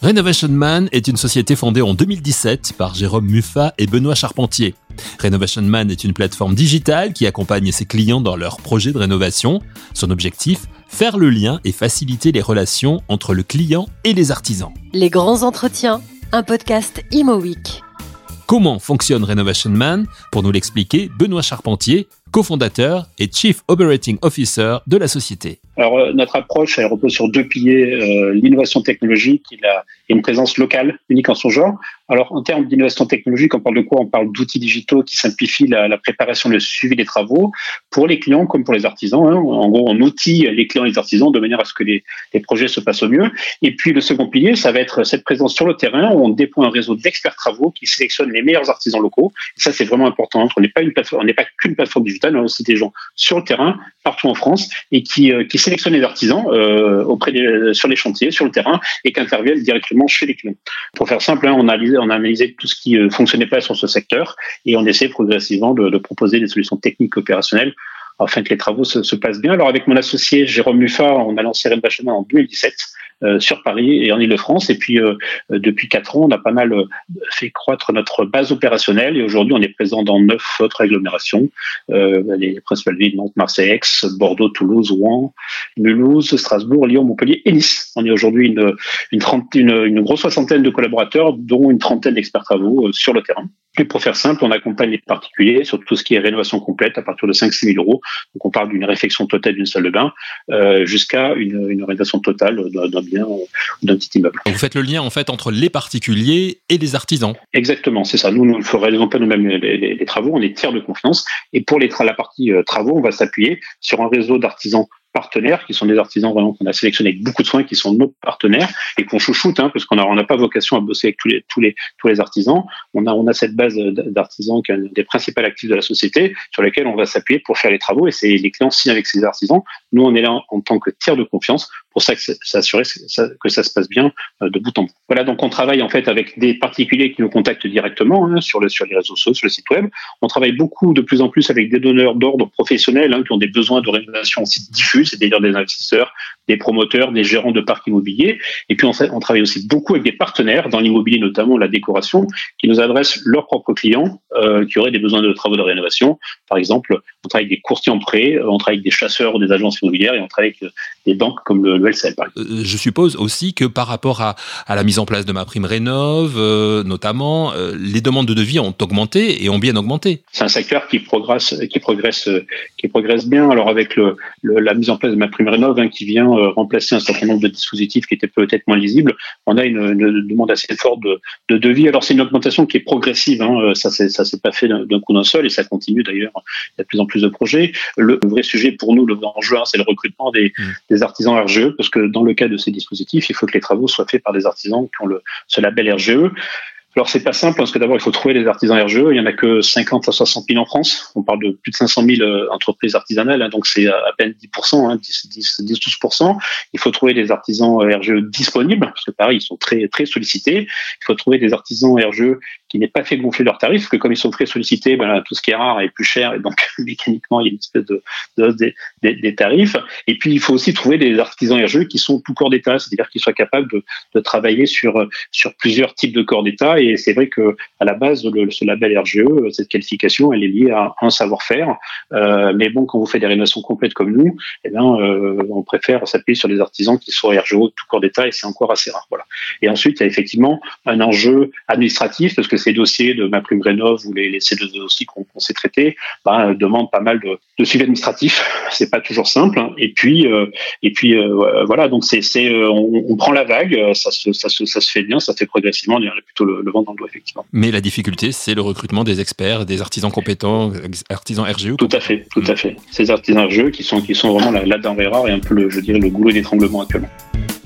Renovation Man est une société fondée en 2017 par Jérôme Muffat et Benoît Charpentier. Renovation Man est une plateforme digitale qui accompagne ses clients dans leurs projets de rénovation. Son objectif Faire le lien et faciliter les relations entre le client et les artisans. Les grands entretiens, un podcast Imo Week. Comment fonctionne Renovation Man? Pour nous l'expliquer, Benoît Charpentier, cofondateur et Chief Operating Officer de la société. Alors, euh, notre approche, elle repose sur deux piliers, euh, l'innovation technologique et, la, et, une présence locale unique en son genre. Alors, en termes d'innovation technologique, on parle de quoi? On parle d'outils digitaux qui simplifient la, la, préparation, le suivi des travaux pour les clients comme pour les artisans. Hein. En gros, on outille les clients et les artisans de manière à ce que les, projets se passent au mieux. Et puis, le second pilier, ça va être cette présence sur le terrain où on déploie un réseau d'experts travaux qui sélectionnent les meilleurs artisans locaux. Et ça, c'est vraiment important. On n'est pas une on n'est pas qu'une plateforme digitale, on a aussi des gens sur le terrain, partout en France, et qui, euh, sélectionnent les artisans euh, auprès sur les chantiers, sur le terrain, et qui interviennent directement chez les clients. Pour faire simple, hein, on, a tout ce qui ne euh, fonctionnait pas sur ce secteur, et on essaie progressivement de, de proposer des solutions techniques opérationnelles afin que les travaux se, se, passent bien. Alors avec mon associé Jérôme Muffat, on a lancé Renbachement en 2017 euh, sur Paris et en Ile-de-France. Et puis euh, euh, depuis quatre ans, on a pas mal fait croître notre base opérationnelle et aujourd'hui, on est présent dans neuf autres agglomérations, les principales villes Nantes, Marseille, Aix, Bordeaux, Toulouse, Rouen, Mulhouse, Strasbourg, Lyon, Montpellier et Nice. On est aujourd'hui une grosse soixantaine de collaborateurs, dont une trentaine d'experts travaux sur le terrain. Et pour faire simple, on accompagne les particuliers sur tout ce qui est rénovation complète à partir de 5-6 000 euros. Donc on parle d'une réfection totale d'une salle de bain euh, jusqu'à une, une, rénovation totale d'un bien ou d'un petit immeuble. Donc vous faites le lien en fait entre les particuliers et les artisans. Exactement, c'est ça. Nous, nous ne réalisons pas nous-mêmes les, les, les, travaux, on est tiers de confiance. Et pour les la partie euh, travaux, on va s'appuyer sur un réseau d'artisans partenaires, qui sont des artisans vraiment qu'on a sélectionnés avec beaucoup de soins, qui sont nos partenaires et qu'on chouchoute, hein, parce qu'on n'a pas vocation à bosser avec tous les, tous les, tous les artisans. On a, on a cette base d'artisans qui est un des principaux actifs de la société sur lesquels on va s'appuyer pour faire les travaux et c'est les clients signent avec ces artisans. Nous, on est là en tant que tiers de confiance pour ça que s'assurer que ça se passe bien euh, de bout en bout. Voilà, donc on travaille en fait avec des particuliers qui nous contactent directement hein, sur, le, sur les réseaux sociaux, sur le site web. On travaille beaucoup de plus en plus avec des donneurs d'ordre professionnels hein, qui ont des besoins de rénovation aussi diffus, c'est-à-dire des investisseurs, des promoteurs, des gérants de parcs immobiliers. Et puis on, on travaille aussi beaucoup avec des partenaires dans l'immobilier, notamment la décoration, qui nous adressent leurs propres clients euh, qui auraient des besoins de travaux de rénovation. Par exemple, on travaille avec des courtiers en prêt, euh, on travaille avec des chasseurs ou des agences immobilières et on travaille avec des banques comme le Par exemple. Euh, je suppose aussi que par rapport à, à, la mise en place de ma prime rénov, euh, notamment, euh, les demandes de devis ont augmenté et ont bien augmenté. C'est un secteur qui progresse, qui progresse, qui progresse bien. Alors avec le, le, la mise en place de ma prime rénov, hein, qui vient remplacer un certain nombre de dispositifs qui étaient peut-être moins lisibles, on a une, une demande assez forte de, de devis. Alors c'est une augmentation qui est progressive. Hein. Ça c'est ça s'est pas fait d'un coup d'un seul et ça continue d'ailleurs. Il y a de plus en plus de projets. Le vrai sujet pour nous, le enjeu, hein, c'est le recrutement des, mmh. des artisans RGE parce que dans le cas de ces dispositifs, il faut que les travaux soient faits par des artisans qui ont le, ce label RGE. Alors c'est pas simple parce que d'abord il faut trouver des artisans RGE. Il y en a que 50 à 60 000 en France. On parle de plus de 500 000 entreprises artisanales, hein, donc c'est à peine 10 hein, 10, 10, 10 12% Il faut trouver des artisans RGE disponibles parce que pareil ils sont très très sollicités. Il faut trouver des artisans RGE qui n'aient pas fait gonfler leurs tarifs, parce que comme ils sont très sollicités, ben, tout ce qui est rare est plus cher, et donc mécaniquement, il y a une espèce de, de des, tarifs. Et puis, il faut aussi trouver des artisans RGE qui sont tout corps d'État, c'est-à-dire qu'ils soient capables de, travailler sur, sur plusieurs types de corps d'État. Et c'est vrai que à la base, ce label RGE, cette qualification, elle est liée à un savoir-faire. Euh, mais bon, quand vous faites des rénovations complètes comme nous, eh bien, euh, on préfère s'appuyer sur des artisans qui sont RGE tout corps d'État, et c'est encore assez rare. Voilà. Et ensuite, il y a effectivement un enjeu administratif, parce que ces dossiers de ma prime rénov ou les, les ces deux dossiers qu'on qu s'est traités ben, demandent pas mal de, de suivi administratif. C'est pas toujours simple. Hein. Et puis, euh, et puis euh, voilà, donc c'est, c'est, euh, on, on, prend la vague, ça se, ça, se, ça se fait bien, ça fait progressivement, on dirait plutôt le, le vent dans le dos, effectivement. Mais la difficulté, c'est le recrutement des experts, des artisans compétents, artisans RGE. Tout à fait, tout à fait. Ces artisans RGE qui sont, qui sont vraiment la, la denrée rare et un peu, le, je dirais, le goulot d'étranglement actuellement.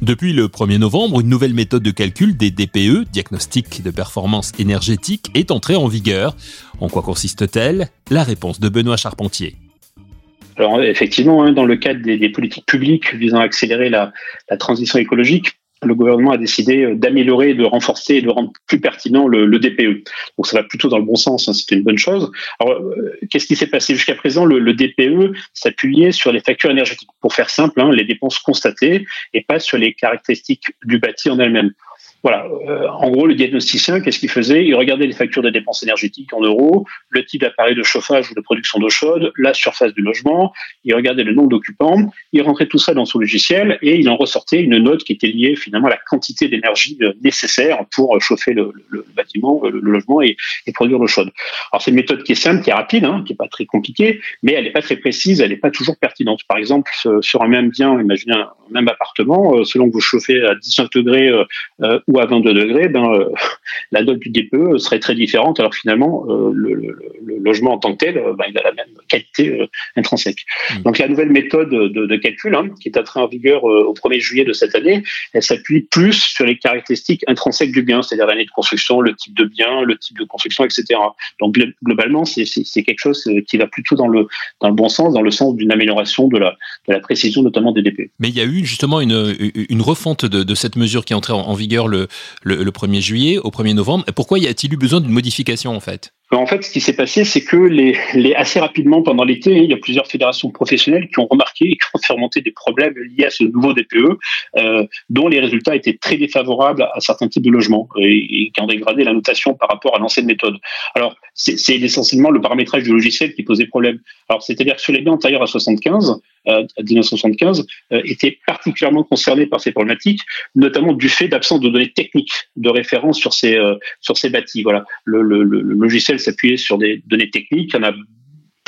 Depuis le 1er novembre, une nouvelle méthode de calcul des DPE, diagnostic de performance énergétique, est entrée en vigueur. En quoi consiste-t-elle? La réponse de Benoît Charpentier. Alors effectivement, hein, dans le cadre des, politiques publiques visant à accélérer la transition écologique, le gouvernement a décidé d'améliorer, de renforcer et de rendre plus pertinent le, DPE. Donc ça va plutôt dans le bon sens, hein, c'était une bonne chose. Alors qu'est-ce qui s'est passé jusqu'à présent? Le, DPE s'appuyait sur les factures énergétiques. Pour faire simple, hein, les dépenses constatées et pas sur les caractéristiques du bâti en elle-même. Voilà. Euh, en gros, le diagnosticien, qu'est-ce qu'il faisait? Il regardait les factures de dépenses énergétiques en euros, le type d'appareil de chauffage ou de production d'eau chaude, la surface du logement. Il regardait le nombre d'occupants. Il rentrait tout ça dans son logiciel et il en ressortait une note qui était liée finalement à la quantité d'énergie euh, nécessaire pour chauffer le, bâtiment, le, logement et, produire l'eau chaude. Alors c'est une méthode qui est simple, qui est rapide, hein, qui est pas très compliquée, mais elle n'est pas très précise, elle n'est pas toujours pertinente. Par exemple, sur un même bien, imaginez un même appartement, euh, selon que vous chauffez à 19 degrés ou à 22 degrés, ben, euh, la note du DPE serait très différente. Alors finalement, euh, le, logement en tant que tel, euh, ben, il a la même qualité intrinsèque. Mmh. Donc la nouvelle méthode de, calcul, hein, qui est entrée en vigueur au 1er juillet de cette année, elle s'appuie plus sur les caractéristiques intrinsèques du bien, c'est-à-dire l'année de construction, le type de bien, le type de construction, etc. Donc globalement, c'est quelque chose qui va plutôt dans le, dans le bon sens, dans le sens d'une amélioration de la, de la précision, notamment des DPE. Mais il y a eu justement une, une refonte de, de cette mesure qui est entrée en vigueur le, le, 1er juillet au 1er novembre. Pourquoi y a-t-il eu besoin d'une modification en fait? En fait, ce qui s'est passé, c'est que assez rapidement pendant l'été, il y a plusieurs fédérations professionnelles qui ont remarqué et qui ont fait remonter des problèmes liés à ce nouveau DPE, euh, dont les résultats étaient très défavorables à certains types de logements et, qui ont dégradé la notation par rapport à l'ancienne méthode. Alors, c'est essentiellement le paramétrage du logiciel qui posait problème. Alors, c'est-à-dire que sur les biens antérieurs à 75, euh, à 1975, euh, étaient particulièrement concernés par ces problématiques, notamment du fait d'absence de données techniques de référence sur ces euh, sur ces bâtis. Voilà, le, le, le logiciel s'appuyait sur des données techniques. Il y en a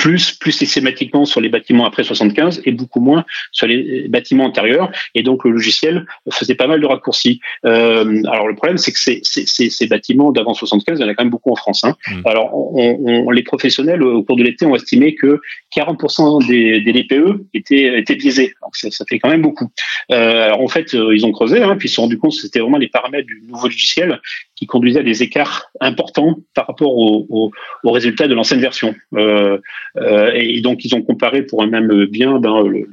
plus, plus systématiquement sur les bâtiments après 75 et beaucoup moins sur les bâtiments antérieurs. Et donc le logiciel faisait pas mal de raccourcis. Euh, alors le problème, c'est que ces, ces, ces bâtiments d'avant 75, il y en a quand même beaucoup en France. Hein. Mmh. Alors on, on, les professionnels au cours de l'été ont estimé que 40% des, des DPE étaient, étaient biaisés. Donc ça, ça, fait quand même beaucoup. Euh, alors en fait, euh, ils ont creusé, hein, puis ils se sont rendus compte que c'était vraiment les paramètres du nouveau logiciel qui conduisaient à des écarts importants par rapport aux au, résultats de l'ancienne version. Euh, euh, et donc ils ont comparé pour un même bien ben, le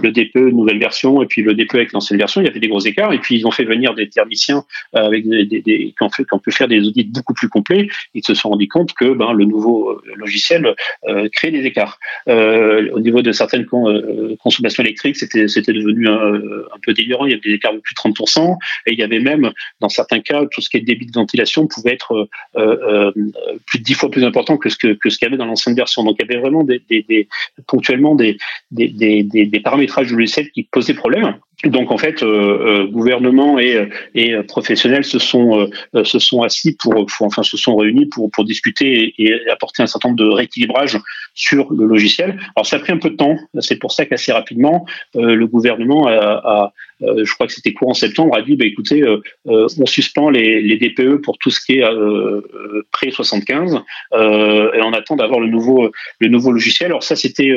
DPE nouvelle version et puis le DPE avec l'ancienne version, il y avait des gros écarts. Et puis ils ont fait venir des thermiciens euh, avec des, des, des qui, ont fait, qui ont pu faire des audits beaucoup plus complets. Ils se sont rendus compte que ben, le nouveau euh, logiciel euh, crée des écarts. Euh, au niveau de certaines con, consommations électriques, c'était devenu un, peu délirant. Il y avait des écarts de plus de 30%. Et il y avait même, dans certains cas, tout ce qui est débit de ventilation pouvait être plus de 10 fois plus important que ce que, que ce qu'il y avait dans l'ancienne version. Donc il y avait vraiment des ponctuellement des, des, des paramètres paramétrage du logiciel qui posait problème. Donc en fait, euh, euh, gouvernement et, et professionnels se sont euh, se sont assis pour, enfin se sont réunis pour pour discuter et, apporter un certain nombre de rééquilibrages sur le logiciel. Alors ça a pris un peu de temps. C'est pour ça qu'assez rapidement le gouvernement a, je crois que c'était courant septembre, a dit bah, écoutez, on suspend les, les, DPE pour tout ce qui est pré 75 et on attend d'avoir le nouveau le nouveau logiciel. Alors ça c'était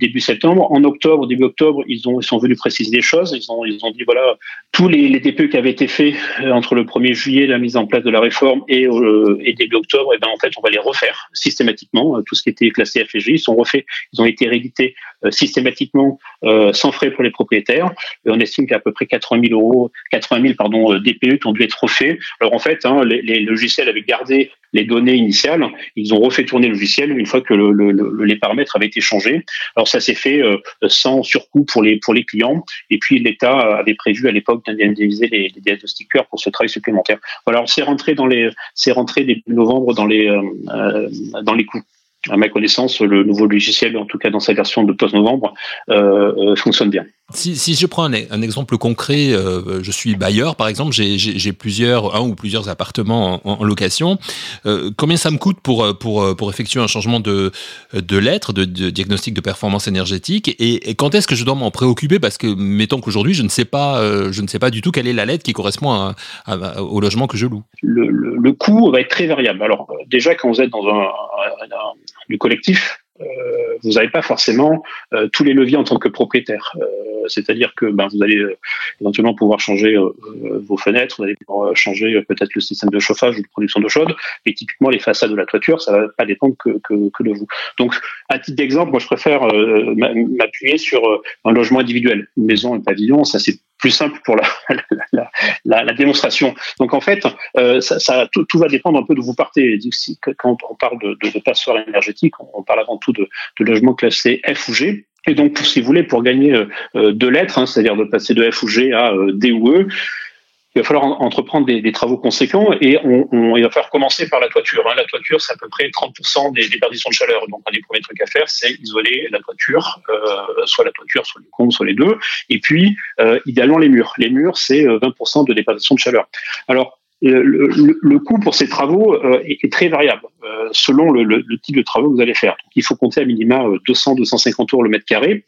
début septembre. En octobre, début octobre, ils ont ils sont venus préciser des choses ont dit voilà, tous les, les DPE qui avaient été faits euh, entre le 1er juillet, la mise en place de la réforme, et, euh, début octobre, et eh ben en fait, on va les refaire systématiquement. Euh, tout ce qui était classé FG, ils sont refaits, ils ont été réédités systématiquement sans frais pour les propriétaires. Et on estime qu'à peu près 80 000 euros, 80 000 pardon, DPE ont dû être refaits. Alors en fait, hein, les, les, logiciels avaient gardé les données initiales, ils ont refait tourner le logiciel une fois que le, le, les paramètres avaient été changés. Alors ça s'est fait sans surcoût pour les pour les clients. Et puis l'État avait prévu à l'époque d'indemniser les, les, diagnostiqueurs pour ce travail supplémentaire. Voilà, c'est rentré dans les, c'est rentré début novembre dans les, euh, euh dans les coûts à ma connaissance, le nouveau logiciel, en tout cas dans sa version de post-novembre, euh, euh, fonctionne bien. Si, si, je prends un, exemple concret, euh, je suis bailleur par exemple, j'ai plusieurs, un ou plusieurs appartements en, location. Euh, combien ça me coûte pour, pour, pour effectuer un changement de, de lettre, de, diagnostic de performance énergétique? Et, quand est-ce que je dois m'en préoccuper? Parce que mettons qu'aujourd'hui, je ne sais pas, je ne sais pas du tout quelle est la lettre qui correspond au logement que je loue. Le, le, coût va être très variable. Alors déjà, quand vous êtes dans un, un du collectif, euh, vous n'avez pas forcément euh, tous les leviers en tant que propriétaire. Euh, c'est-à-dire que ben, vous allez éventuellement pouvoir changer vos fenêtres, vous allez pouvoir changer peut-être le système de chauffage ou de production d'eau chaude, et typiquement les façades de la toiture, ça va pas dépendre que, que, que de vous. Donc, à titre d'exemple, moi je préfère m'appuyer sur un logement individuel, une maison, un pavillon, ça c'est plus simple pour la, la, démonstration. Donc en fait, ça, ça tout, va dépendre un peu de vous partez. Quand on parle de, de, de passoire énergétique, on parle avant tout de, de logements classés F ou G. Et donc, si vous voulez, pour gagner deux lettres, hein, c'est-à-dire de passer de F ou G à D ou E, il va falloir entreprendre des, travaux conséquents et on, il va falloir commencer par la toiture. Hein. La toiture, c'est à peu près 30% des déperditions de chaleur. Donc, un des premiers trucs à faire, c'est isoler la toiture, euh, soit la toiture, soit les combles, soit les deux. Et puis, euh, idéalement, les murs. Les murs, c'est 20% euh, de déperdition de chaleur. Alors, le, le, coût pour ces travaux euh, est, très variable selon le, type de travaux que vous allez faire. il faut compter à minima 200-250 euh, euros le mètre carré,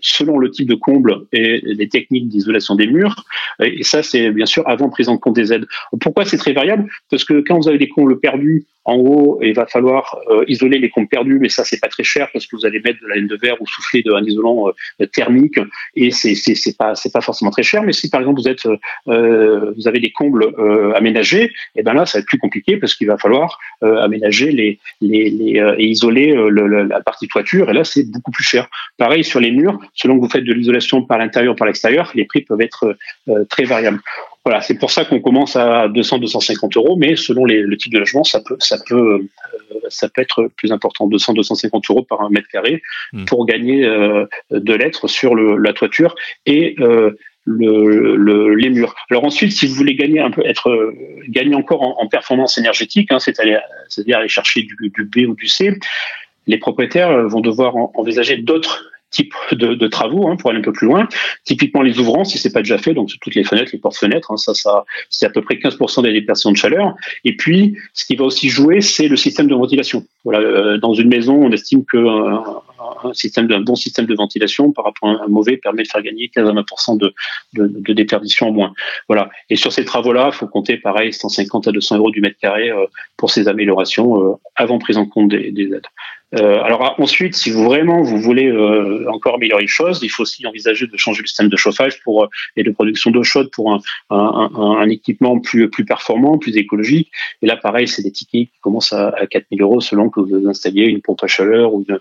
selon le type de comble et les techniques d'isolation des murs. Et ça, c'est bien sûr avant prise en compte des aides. Pourquoi c'est très variable? Parce que quand vous avez des combles perdus en haut, il va falloir euh, isoler les comptes perdus, mais ça c'est pas très cher parce que vous allez mettre de la laine de verre ou souffler d'un isolant euh, thermique et c'est c'est pas forcément très cher. Mais si par exemple vous êtes euh, vous avez des combles aménagés, et eh ben là ça va être plus compliqué parce qu'il va falloir aménager les les, les et isoler la partie toiture et là c'est beaucoup plus cher. Pareil sur les murs, selon que vous faites de l'isolation par l'intérieur ou par l'extérieur, les prix peuvent être très variables. Voilà, c'est pour ça qu'on commence à 200-250 euros, mais selon les, le type de logement, ça peut, ça peut, euh, ça peut être plus important, 200-250 euros par un mètre carré, hmm. pour gagner euh, de lettres sur le, la toiture et euh, le, les murs. Alors ensuite, si vous voulez gagner un peu, être gagner encore en, performance énergétique, hein, c'est-à-dire aller chercher du, du B ou du C, les propriétaires vont devoir envisager d'autres type de, travaux hein, pour aller un peu plus loin. Typiquement les ouvrants, si c'est pas déjà fait, donc toutes les fenêtres, les portes-fenêtres, hein, ça, ça c'est à peu près 15% des déperditions de chaleur. Et puis, ce qui va aussi jouer, c'est le système de ventilation. Voilà, euh, dans une maison, on estime que euh, un système d'un bon système de ventilation par rapport à un mauvais permet de faire gagner 15 à 20% de, de, de, déperdition en moins. Voilà. Et sur ces travaux-là, il faut compter pareil 150 à 200 euros du mètre carré euh, pour ces améliorations avant prise en compte des, des aides. Euh, alors ensuite, si vous vraiment vous voulez euh, encore améliorer les choses, il faut aussi envisager de changer le système de chauffage pour euh, et de production d'eau chaude pour un, un, un, équipement plus plus performant, plus écologique. Et là, pareil, c'est des tickets qui commencent à, à 4000 euros selon que vous installiez une pompe à chaleur ou une,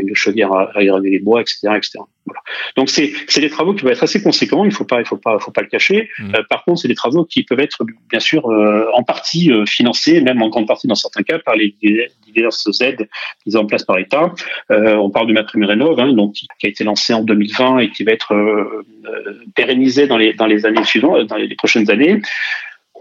une chaudière à, à les bois, etc., etc. Voilà. Donc c'est c'est des travaux qui peuvent être assez conséquents. Il faut pas il faut pas faut pas le cacher. Mmh. par contre, c'est des travaux qui peuvent être bien sûr en partie financés, même en grande partie dans certains cas par les diverses aides mises en place par l'État. Euh, on parle du MaPrimeRénov, hein, donc qui a été lancé en 2020 et qui va être euh, euh, pérennisé dans les dans les années suivantes, dans les prochaines années.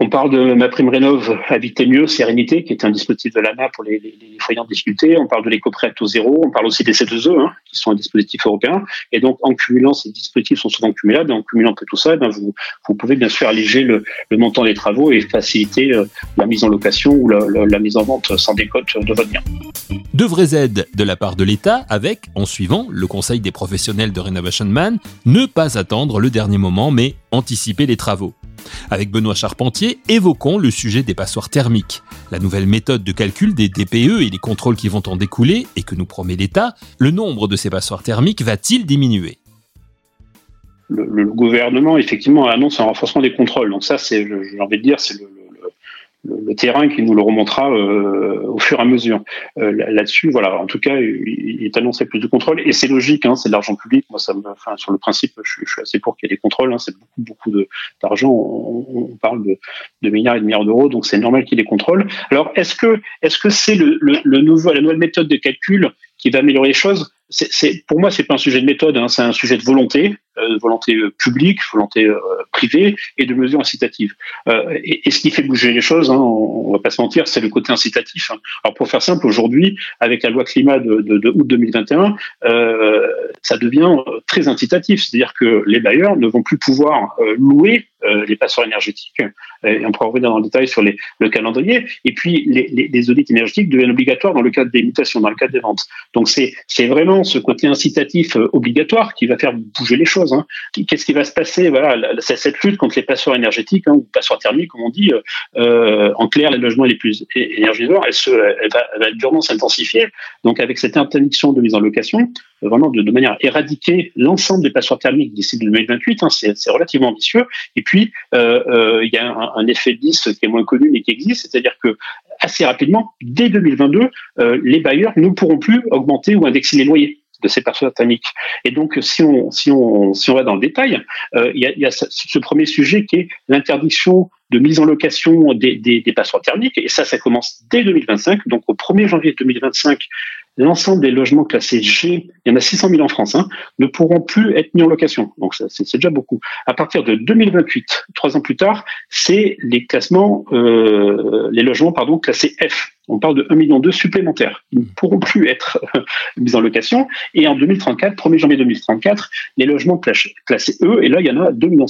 On parle de ma prime rénov Habiter mieux, Sérénité, qui est un dispositif de l'ANA pour les, foyers en difficulté. On parle de l'éco-prêt taux zéro. On parle aussi des C2E, hein, qui sont un dispositif européen. Et donc, en cumulant, ces dispositifs sont souvent cumulables. En cumulant tout ça, eh vous, vous pouvez bien sûr alléger le, montant des travaux et faciliter euh, la mise en location ou la, la, mise en vente sans décote de votre bien. De vraies aides de la part de l'État avec, en suivant le conseil des professionnels de Renovation Man, ne pas attendre le dernier moment, mais anticiper les travaux. Avec Benoît Charpentier, évoquons le sujet des passoires thermiques. La nouvelle méthode de calcul des DPE et les contrôles qui vont en découler et que nous promet l'État, le nombre de ces passoires thermiques va-t-il diminuer? Le, gouvernement, effectivement, annonce un renforcement des contrôles. Donc ça, j'ai envie de dire, c'est le, le, terrain qui nous le remontera euh, au fur et à mesure. Euh, là-dessus, voilà, en tout cas, il, est annoncé plus de contrôle et c'est logique, hein, c'est de l'argent public. Moi, ça me, enfin, sur le principe, je, je suis assez pour qu'il y ait des contrôles. Hein, c'est beaucoup, beaucoup d'argent. On, on, parle de, de, milliards et de milliards d'euros, donc c'est normal qu'il y ait des contrôles. Alors, est-ce que, est-ce que c'est le, le, le nouveau, la nouvelle méthode de calcul qui va améliorer les choses? C'est, pour moi, c'est pas un sujet de méthode, hein, c'est un sujet de volonté, euh, volonté euh, publique, volonté euh, privée et de mesures incitatives. Euh, et, et, ce qui fait bouger les choses, hein, on, on, va pas se mentir, c'est le côté incitatif. Hein. Alors pour faire simple, aujourd'hui, avec la loi climat de, de, de août 2021, euh, ça devient très incitatif, c'est-à-dire que les bailleurs ne vont plus pouvoir louer les passoires énergétiques. Et on pourra revenir dans le détail sur le calendrier. Et puis les, audits énergétiques deviennent obligatoires dans le cadre des mutations, dans le cadre des ventes. Donc c'est vraiment ce côté incitatif euh, obligatoire qui va faire bouger les choses. Hein. Qu'est-ce qui va se passer? Voilà, cette lutte contre les passoires énergétiques hein, ou passoires thermiques, comme on dit, euh, euh, en clair, les logements les plus énergivores, elle, se, elle va durement s'intensifier. Donc, avec cette interdiction de mise en location, vraiment de, de manière éradiquer l'ensemble des passoires thermiques d'ici 2028, hein, c'est relativement ambitieux. Et puis, euh, il y a un, un effet 10 qui est moins connu mais qui existe, c'est-à-dire que assez rapidement, dès 2022, euh, les bailleurs ne pourront plus augmenter ou indexer les loyers. de ces passoires thermiques. Et donc, si on, si on, si on va dans le détail, il y, a, y, a, ce premier sujet qui est l'interdiction de mise en location des, des, des passoires thermiques. Et ça, ça commence dès 2025. Donc, au 1er janvier 2025, l'ensemble des logements classés G, il y en a 600 000 en France, hein, ne pourront plus être mis en location. Donc, c'est déjà beaucoup. À partir de 2028, trois ans plus tard, c'est les classements, euh, les logements, pardon, classés F. On parle de 1,2 million supplémentaires. Ils ne pourront plus être mis en location. Et en 2034, 1er janvier 2034, les logements classés E, et là, il y en a 2,6 millions.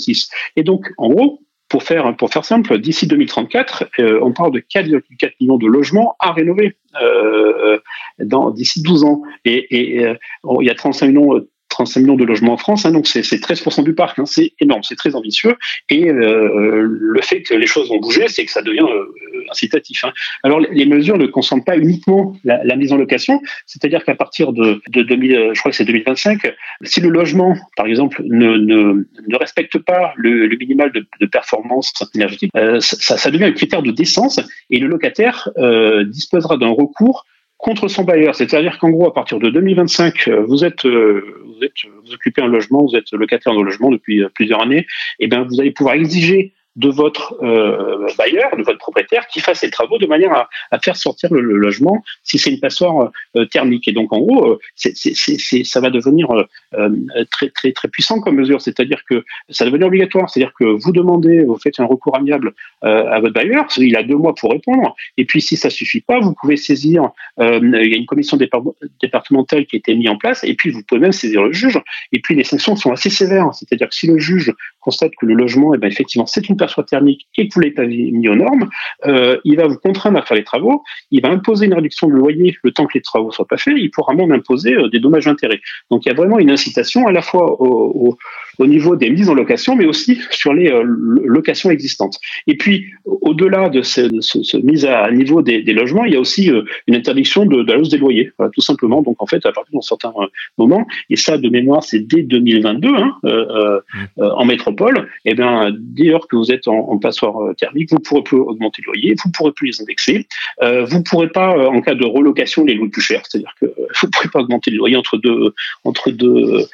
Et donc, en gros, pour faire, pour faire simple, d'ici 2034, euh, on parle de 4,4 millions de logements à rénover euh, d'ici 12 ans. Et, euh, il y a 35 millions 35 millions de logements en France, hein, donc c'est 13% du parc, hein, c'est énorme, c'est très ambitieux. Et euh, le fait que les choses ont bougé, c'est que ça devient euh, incitatif. Hein. Alors les mesures ne concernent pas uniquement la, mise en location, c'est-à-dire qu'à partir de, de 2000, euh, je crois que c'est 2025, si le logement, par exemple, ne, respecte pas le, minimal de, performance énergétique, euh, ça, devient un critère de décence et le locataire disposera d'un recours contre son bailleur. C'est-à-dire qu'en gros, à partir de 2025, vous êtes, vous êtes, vous occupez un logement, vous êtes locataire de logement depuis plusieurs années, et bien vous allez pouvoir exiger de votre euh, bailleur, de votre propriétaire, qui fasse les travaux de manière à, faire sortir le, logement si c'est une passoire euh, thermique. Et donc, en gros, euh, ça va devenir très, très, très puissant comme mesure. C'est-à-dire que ça va devenir obligatoire. C'est-à-dire que vous demandez, vous faites un recours amiable à votre bailleur, il a deux mois pour répondre. Et puis, si ça suffit pas, vous pouvez saisir. il y a une commission départementale qui a été mise en place. Et puis, vous pouvez même saisir le juge. Et puis, les sanctions sont assez sévères. C'est-à-dire que si le juge constate que le logement, eh ben, effectivement, c'est une perçoit thermique et que vous l'avez pas mis aux normes, euh, il va vous contraindre à faire les travaux, il va imposer une réduction de loyer le temps que les travaux soient pas faits, il pourra même imposer euh, des dommages d'intérêt. Donc il y a vraiment une incitation à la fois au, au niveau des mises en location, mais aussi sur les euh, locations existantes. Et puis, au-delà de ce, ce, mise à niveau des, logements, il y a aussi euh, une interdiction de, de, la hausse des loyers, tout simplement. Donc, en fait, à partir d'un certain euh, moment, et ça, de mémoire, c'est dès 2022, hein, en métropole, et eh bien, dès lors que vous êtes en, passoire thermique, vous pourrez plus augmenter le loyer, vous pourrez plus les indexer, vous pourrez pas, en cas de relocation, les louer plus cher. C'est-à-dire que vous pourrez pas augmenter le loyer entre deux, entre deux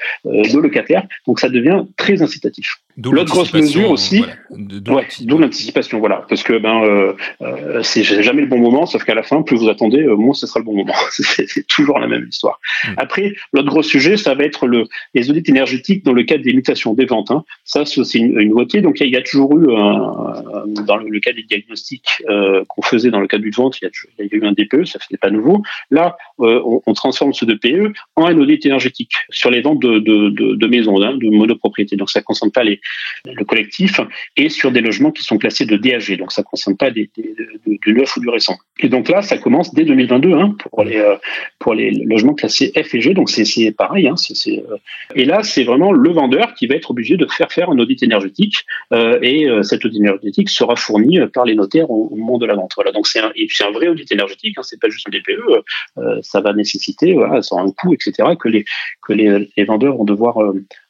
locataires. Donc, ça devient très incitatif. L'autre grosse mesure aussi, voilà. d'où l'anticipation, voilà, parce que ben euh, euh, c'est jamais le bon moment, sauf qu'à la fin, plus vous attendez, euh, moins ce sera le bon moment. c'est toujours la même histoire. Mm. Après, l'autre gros sujet, ça va être le, les audits énergétiques dans le cadre des mutations des ventes. Hein. Ça, c'est une, une, nouveauté. Donc, il y, a toujours eu, un, dans le, le, cas des diagnostics euh, qu'on faisait dans le cadre du vente, il y, y a eu un DPE, ça n'est pas nouveau. Là, euh, on, on, transforme ce DPE en un audit énergétique sur les ventes de, de, de, de maisons, hein, de monopropriété. Donc, ça ne concerne pas les le collectif, et sur des logements qui sont classés de DAG. Donc ça ne concerne pas des, des, de, du neuf ou du récent. Et donc là, ça commence dès 2022 hein, pour, les, euh, pour les logements classés F et G. Donc c'est pareil. Hein, euh... Et là, c'est vraiment le vendeur qui va être obligé de faire faire un audit énergétique. Euh, et cet audit énergétique sera fourni par les notaires au, au moment de la vente. Voilà. Donc c'est un, vrai audit énergétique. Hein, c'est pas juste un DPE. Ça va nécessiter, voilà, ça aura un coût, etc. que les vendeurs vont devoir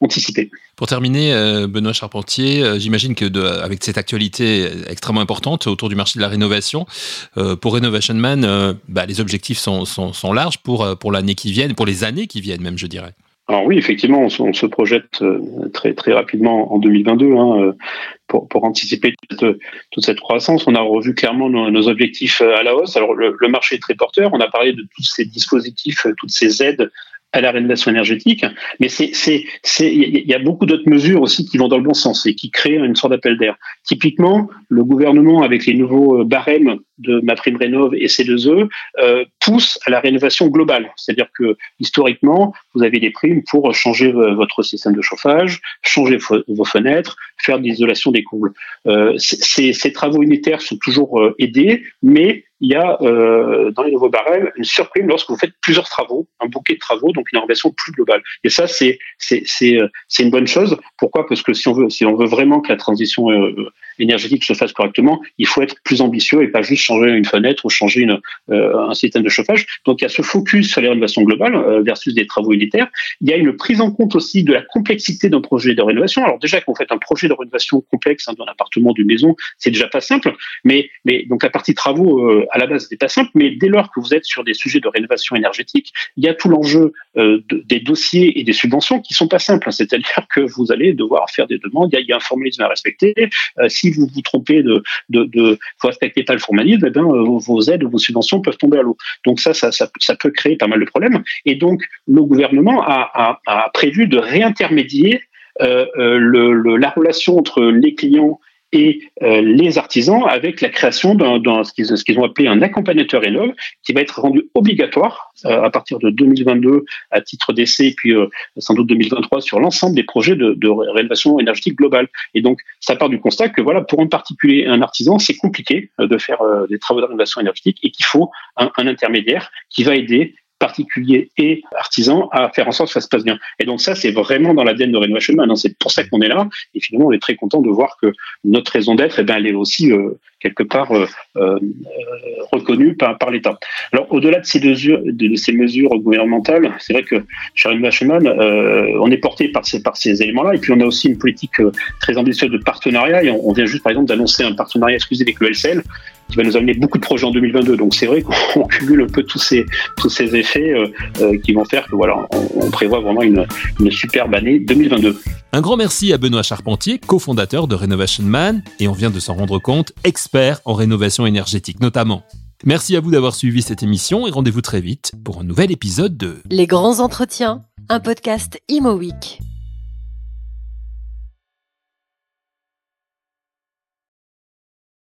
anticiper. Pour terminer, Benoît Charpentier, j'imagine que avec cette actualité extrêmement importante autour du marché de la rénovation, euh, pour Renovation Man, euh, bah, les objectifs sont, sont, larges pour, pour l'année qui vient, pour les années qui viennent même, je dirais. Alors oui, effectivement, on, se projette très très rapidement en 2022 hein, pour, pour anticiper toute, cette croissance. On a revu clairement nos, nos objectifs à la hausse. Alors le, le, marché est très porteur. On a parlé de tous ces dispositifs, toutes ces aides à la rénovation énergétique, mais c'est c'est il y a beaucoup d'autres mesures aussi qui vont dans le bon sens et qui créent une sorte d'appel d'air. Typiquement, le gouvernement avec les nouveaux barèmes de ma prime rénov et C2E euh, pousse à la rénovation globale, c'est-à-dire que historiquement, vous avez des primes pour changer votre système de chauffage, changer vos fenêtres, faire de l'isolation des combles. Euh, ces, travaux unitaires sont toujours euh, aidés, mais il y a euh, dans les nouveaux barèmes une surprime lorsque vous faites plusieurs travaux, un bouquet de travaux, donc une rénovation plus globale. Et ça, c'est c'est c'est c'est une bonne chose. Pourquoi? Parce que si on veut si on veut vraiment que la transition euh, énergétique se fasse correctement, il faut être plus ambitieux et pas juste changer une fenêtre ou changer une, euh, un système de chauffage. Donc il y a ce focus sur les rénovations globales euh, versus des travaux unitaires. Il y a une prise en compte aussi de la complexité d'un projet de rénovation. Alors déjà qu'on fait un projet de rénovation complexe hein, d'un appartement, d'une maison, c'est déjà pas simple, mais mais donc la partie travaux à la base, n'était pas simple, mais dès lors que vous êtes sur des sujets de rénovation énergétique, il y a tout l'enjeu des dossiers et des subventions qui sont pas simples. C'est-à-dire que vous allez devoir faire des demandes, il y a, un formalisme à respecter. si vous vous trompez de, de, vous respectez pas le formalisme, eh bien, vos aides ou vos subventions peuvent tomber à l'eau. Donc ça, ça, peut créer pas mal de problèmes. Et donc, le gouvernement a, prévu de réintermédier euh, euh, la relation entre les clients et euh, les artisans avec la création d'un ce qu'ils ce ont appelé un accompagnateur rénov qui va être rendu obligatoire à partir de 2022 à titre d'essai puis sans doute 2023 sur l'ensemble des projets de, de, rénovation énergétique globale. Et donc ça part du constat que voilà pour un particulier, un artisan, c'est compliqué de faire des travaux de rénovation énergétique et qu'il faut un, un intermédiaire qui va aider particuliers et artisans à faire en sorte que ça se passe bien. Et donc ça, c'est vraiment dans l'ADN de Renovation Man. Hein. C'est pour ça qu'on est là. Et finalement, on est très content de voir que notre raison d'être, eh bien, elle est aussi euh, quelque part euh, euh, reconnue par, l'État. Alors, au-delà de ces mesures, de, ces mesures gouvernementales, c'est vrai que chez Renovation on est porté par ces, éléments-là. Et puis, on a aussi une politique très ambitieuse de partenariat. Et on, on vient juste, par exemple, d'annoncer un partenariat exclusif avec le LCL qui va nous amener beaucoup de projets en 2022. Donc c'est vrai qu'on cumule un peu tous ces tous ces effets euh, euh, qui vont faire que voilà, on, prévoit vraiment une, une superbe année 2022. Un grand merci à Benoît Charpentier, cofondateur de Renovation Man, et on vient de s'en rendre compte, expert en rénovation énergétique notamment. Merci à vous d'avoir suivi cette émission et rendez-vous très vite pour un nouvel épisode de Les grands entretiens, un podcast Imo Week.